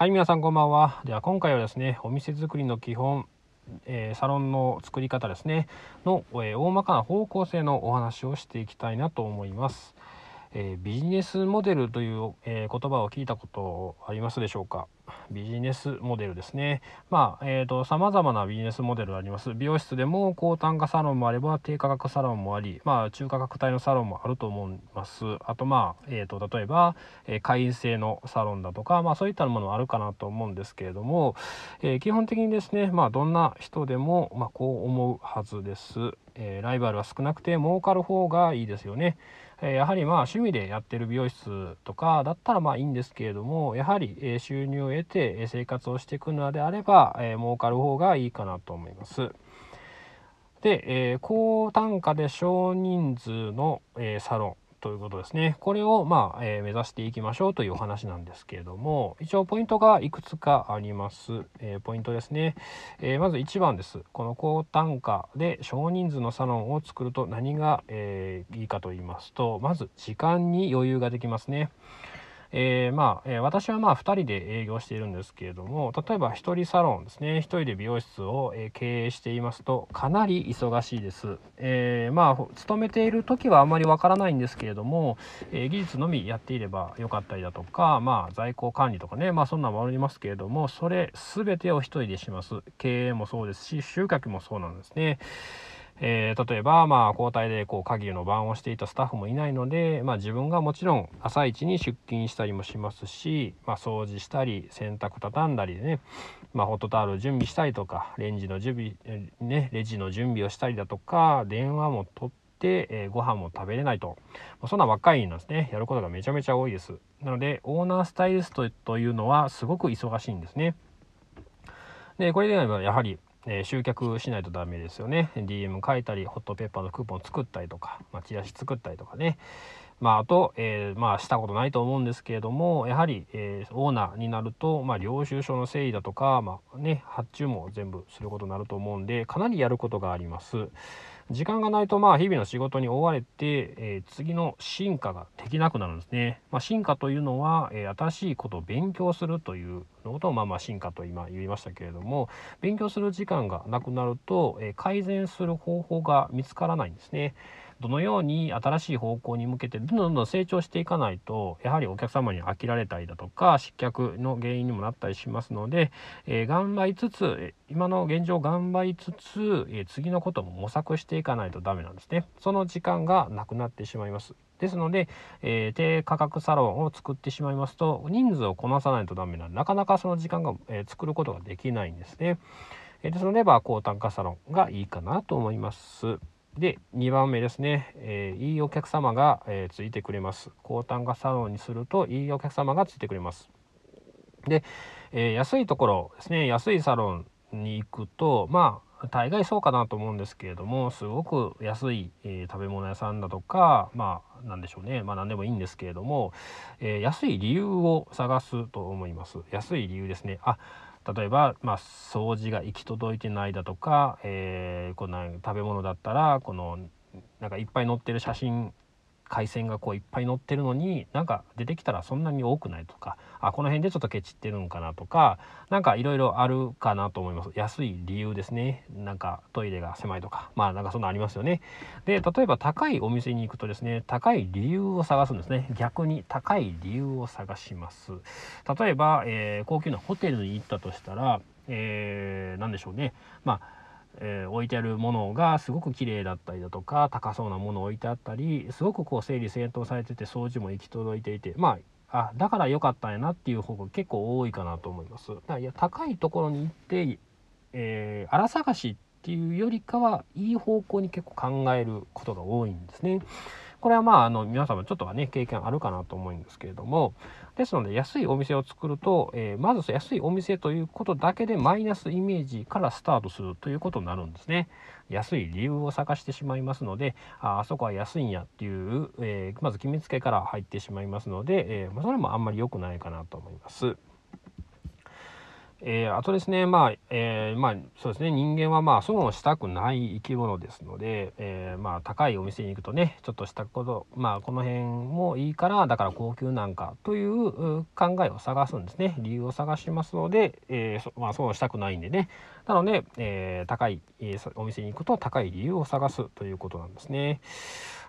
はい、皆さんこんばんは。では今回はですね、お店作りの基本、えー、サロンの作り方ですね、の、えー、大まかな方向性のお話をしていきたいなと思います。えー、ビジネスモデルという、え言葉を聞いたことありますでしょうか？ビジネスモデルですね。まあ、えっ、ー、と、様々なビジネスモデルがあります。美容室でも高単価サロンもあれば低価格サロンもあり、まあ、中価格帯のサロンもあると思います。あと、まあ、えっ、ー、と、例えば、えー、会員制のサロンだとか、まあ、そういったものもあるかなと思うんですけれども、え基本的にですね、まあ、どんな人でも、まあ、こう思うはずです。えライバルは少なくて儲かる方がいいですよね。えやはりまあ趣味でやってる美容室とかだったらまあいいんですけれどもやはり、え収入を得て生活をしていくのであれば、え儲かる方がいいかなと思います。で、え高単価で少人数の、えサロンということですね。これを、まあ、えー、目指していきましょうというお話なんですけれども、一応ポイントがいくつかあります。えー、ポイントですね。えー、まず1番です。この高単価で少人数のサロンを作ると何が、えいいかと言いますと、まず時間に余裕ができますね。えー、まあ、私はまあ2人で営業しているんですけれども例えば1人サロンですね。1人で美容室を、経営していますとかなり忙しいです、えー、まあ勤めている時はあまりわからないんですけれども、え技術のみやっていればよかったりだとかまあ在庫管理とかねまあそんなのもありますけれどもそれ全てを1人でします。経営もそうですし集客もそうなんですね。えー、例えば、まあ、交代でこう鍵の番をしていたスタッフもいないので、まあ、自分がもちろん朝一に出勤したりもしますし、まあ、掃除したり洗濯畳んだりでね、まあ、ホットタオル準備したりとかレンジの準備、ね、レジの準備をしたりだとか電話も取って、えー、ご飯も食べれないと、まあ、そんな若いなんですね。やることがめちゃめちゃ多いです。なのでオーナースタイリストというのはすごく忙しいんですね。でこれではやはりえー、集客しないとダメですよね DM 書いたりホットペッパーのクーポン作ったりとか、まあ、チラシ作ったりとかねまあ、あと、えー、まあ、したことないと思うんですけれども、やはり、えー、オーナーになると、まあ、領収書の整理だとか、まあ、ね、発注も全部することになると思うんで、かなりやることがあります。時間がないとまあ日々の仕事に追われて、えー、次の進化ができなくなるんですね。まあ、進化というのは、えー、新しいことを勉強するというのことをまあまあ進化と今言いましたけれども勉強する時間がなくなると、えー、改善する方法が見つからないんですね。どのように新しい方向に向けてどんどんどんどん成長していかないとやはりお客様に飽きられたりだとか失脚の原因にもなったりしますので、えー、頑張りつつ今の現状頑張りつつ、えー、次のことも模索していかないとダメなんですね。その時間がなくなってしまいます。ですので、えー、低価格サロンを作ってしまいますと人数をこなさないとダメなのでなかなかその時間が、え作ることができないんですね。ですので、まあ、高単価サロンがいいかなと思います。で2番目ですね、えー、いいお客様が、えー、ついてくれます。高単価サロンにするといいお客様がついてくれます。で、えー、安いところですね。安いサロンに行くとまあ大概そうかなと思うんですけれどもすごく安い、え食べ物屋さんだとかまあ何でしょうね。まあ何でもいいんですけれども、え安い理由を探すと思います。安い理由ですね。あ例えば、まあ、掃除が行き届いてないだとか、えー、この食べ物だったらこのなんかいっぱい載ってる写真海鮮がこういっぱい載ってるのになんか出てきたらそんなに多くないとかあこの辺でちょっとケチってるんかなとか何かいろいろあるかなと思います。安い理由ですね。なんかトイレが狭いとか。まあなんかそんなありますよね。で例えば高いお店に行くとですね高い理由を探すんですね。逆に高い理由を探します。例えば、えー、高級なホテルに行ったとしたら、えー、何でしょうね。まあえー、置いてあるものがすごく綺麗だったりだとか高そうなものを置いてあったりすごくこう整理整頓されてて掃除も行き届いていてまああだから良かったんやなっていう方が結構多いかなと思います。だからいや高いところに行って、えー、荒探しっていうよりかはいい方向に結構考えることが多いんですね。これはまああの皆様ちょっとはね経験あるかなと思うんですけれどもですので安いお店を作ると、えー、まず安いお店ということだけでマイナスイメージからスタートするということになるんですね。安い理由を探してしまいますのでああそこは安いんやっていう、えー、まず決めつけから入ってしまいますので、えー、それもあんまり良くないかなと思います。えー、あとですね、まあ、えー、まあ、そうですね、人間はまあ、損をしたくない生き物ですので、えー、まあ、高いお店に行くとね、ちょっとしたこと、まあ、この辺もいいから、だから高級なんかという考えを探すんですね。理由を探しますので、えー、まあ、損をしたくないんでね。なので、えー高い、お店に行くと高い理由を探すということなんですね。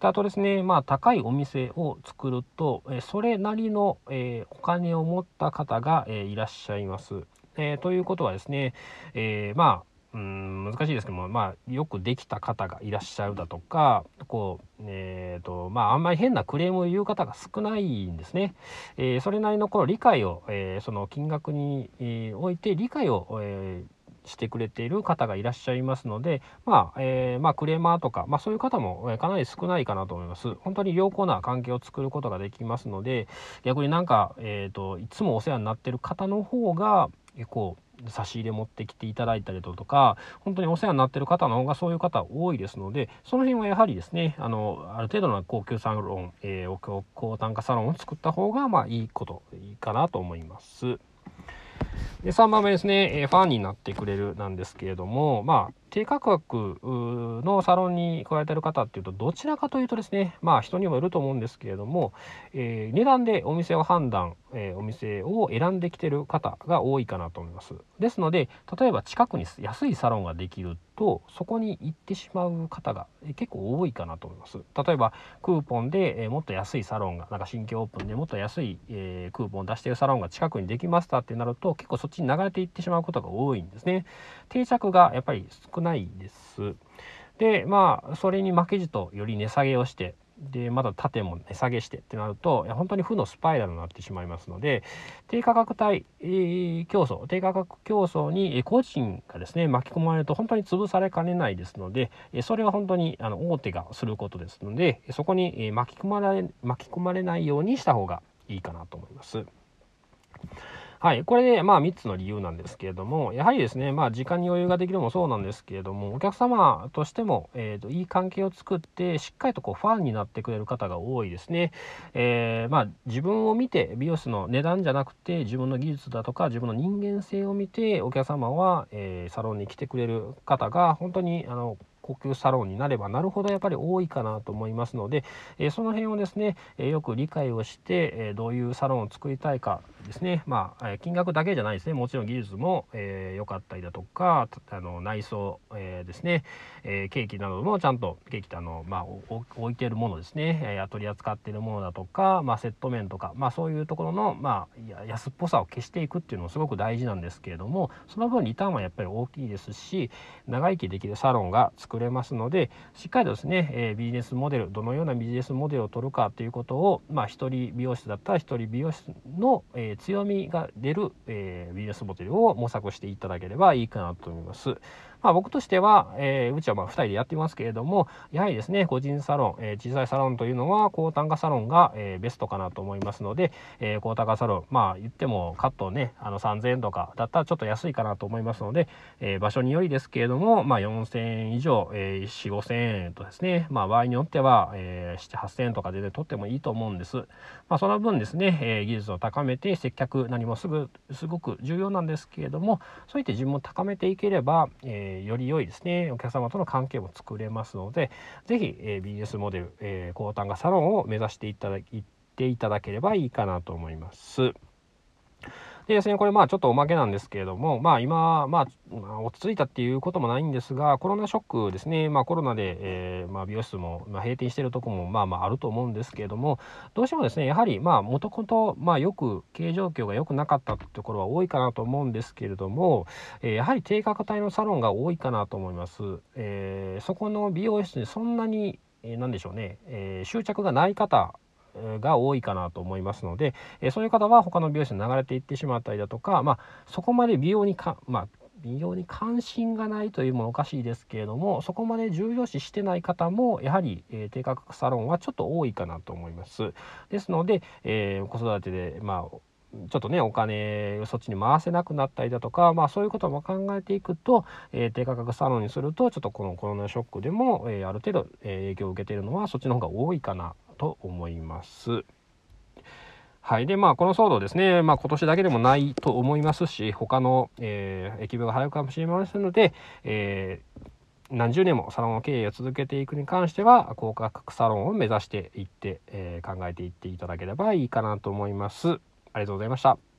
あとですね、まあ、高いお店を作ると、えそれなりの、えお金を持った方が、えいらっしゃいます。えー、ということはですね、えー、まあうん難しいですけども、まあ、よくできた方がいらっしゃるだとかこう、えーとまあ、あんまり変なクレームを言う方が少ないんですね。えー、それなりのこの理解を、えー、その金額に、えー、おいて理解を、えしてくれている方がいらっしゃいますので、まあ、えー、まあ、クレーマーとか、まあ、そういう方もかなり少ないかなと思います。本当に良好な関係を作ることができますので、逆になんか、えっ、ー、と、いつもお世話になってる方の方が、結構差し入れ持ってきていただいたりだとか本当にお世話になってる方の方がそういう方多いですのでその辺はやはりですねあのある程度の高級サロン、えー、高単価サロンを作った方がまあいいこといいかなと思います。で3番目ですね、えー、ファンになってくれるなんですけれどもまあ低価格のサロンに来られてる方っていうとどちらかというとですねまあ人にもよると思うんですけれども、えー、値段でお店を判断、えー、お店を選んできてる方が多いかなと思います。ですので例えば近くに安いサロンができるとそこに行ってしまう方が結構多いかなと思います。例えばクーポンで、えー、もっと安いサロンがなんか新規オープンでもっと安い、えクーポン出してるサロンが近くにできましたってなると結構そっちに流れていってしまうことが多いんですね定着がやっぱり少ないです。でまあそれに負けじとより値下げをしてでまだ縦も値下げしてってなると本当に負のスパイラルになってしまいますので低価格帯、えー、競争低価格競争に個人がですね巻き込まれると本当に潰されかねないですのでそれは本当にあの大手がすることですのでそこに巻き込まれ巻き込まれないようにした方がいいかなと思います。はい、これでまあ3つの理由なんですけれども、やはりですね、まあ時間に余裕ができるのもそうなんですけれども、お客様としても、えーと、いい関係を作って、しっかりとこうファンになってくれる方が多いですね。えー、まあ自分を見て、美容室の値段じゃなくて、自分の技術だとか、自分の人間性を見て、お客様は、えー、サロンに来てくれる方が、本当にあの高級サロンになればなるほどやっぱり多いかなと思いますので、えその辺をですね、えよく理解をして、えどういうサロンを作りたいかですね。まあ金額だけじゃないですね。もちろん技術も良、えー、かったりだとかあの内装、えー、ですね、えー、ケーキなどもちゃんとケーキってあの、まあ、置いてるものですね、え取り扱っているものだとか、まあ、セット面とか、まあ、そういうところの、まあ、安っぽさを消していくっていうのもすごく大事なんですけれどもその分リターンはやっぱり大きいですし長生きできるサロンが作れますのでしっかりとですね、えビジネスモデルどのようなビジネスモデルを取るかということを、まあ、1人美容室だったら1人美容室の、え強みが出る、え、ビジネスモデルを模索していただければいいかなと思います。まあ、僕としては、えー、うちはまあ2人でやってますけれども、やはりですね、個人サロン、えー、小さいサロンというのは、高単価サロンが、えー、ベストかなと思いますので、えー、高単価サロン、まあ言ってもカットね、あの3000円とかだったらちょっと安いかなと思いますので、えー、場所によりですけれども、まあ4000円以上、えー、4、5000円とですね、まあ場合によっては、えー、7、8000円とかで、ね、取ってもいいと思うんです。まあその分ですね、えー、技術を高めて接客何もすぐ、すごく重要なんですけれども、そういって自分を高めていければ、えー、より良いですね、お客様との関係も作れますので是非、えー、ビジネスモデル、えー、高単価サロンを目指していただいていただければいいかなと思います。でですね、これまあちょっとおまけなんですけれども、まあ今、まあ落ち着いたっていうこともないんですが、コロナショックですね、まあコロナで、えー、まあ美容室も、まあ、閉店してるとこもまあまああると思うんですけれども、どうしてもですね、やはりまあもともと、まあよく経営状況が良くなかったところは多いかなと思うんですけれども、えー、やはり低価格帯のサロンが多いかなと思います。えー、そこの美容室にそんなに、えー、何でしょうね、えー、執着がない方が多いかなと思いますので、えそういう方は他の美容師に流れていってしまったりだとか、まあ、そこまで美容にか、まあ、美容に関心がないというものおかしいですけれどもそこまで重要視してない方もやはり、えー、低価格サロンはちょっと多いかなと思います。ですので、えー、子育てでまあちょっとねお金をそっちに回せなくなったりだとか、まあ、そういうことも考えていくと、えー、低価格サロンにするとちょっとこのコロナショックでも、えー、ある程度、えー、影響を受けているのはそっちの方が多いかなと思います。はいでまあこの騒動ですね、まあ、今年だけでもないと思いますし他の、えー、疫病が早くかもしれませんので、えー何十年もサロン経営を続けていくに関しては高価格サロンを目指していって、えー、考えていっていただければいいかなと思います。ありがとうございました。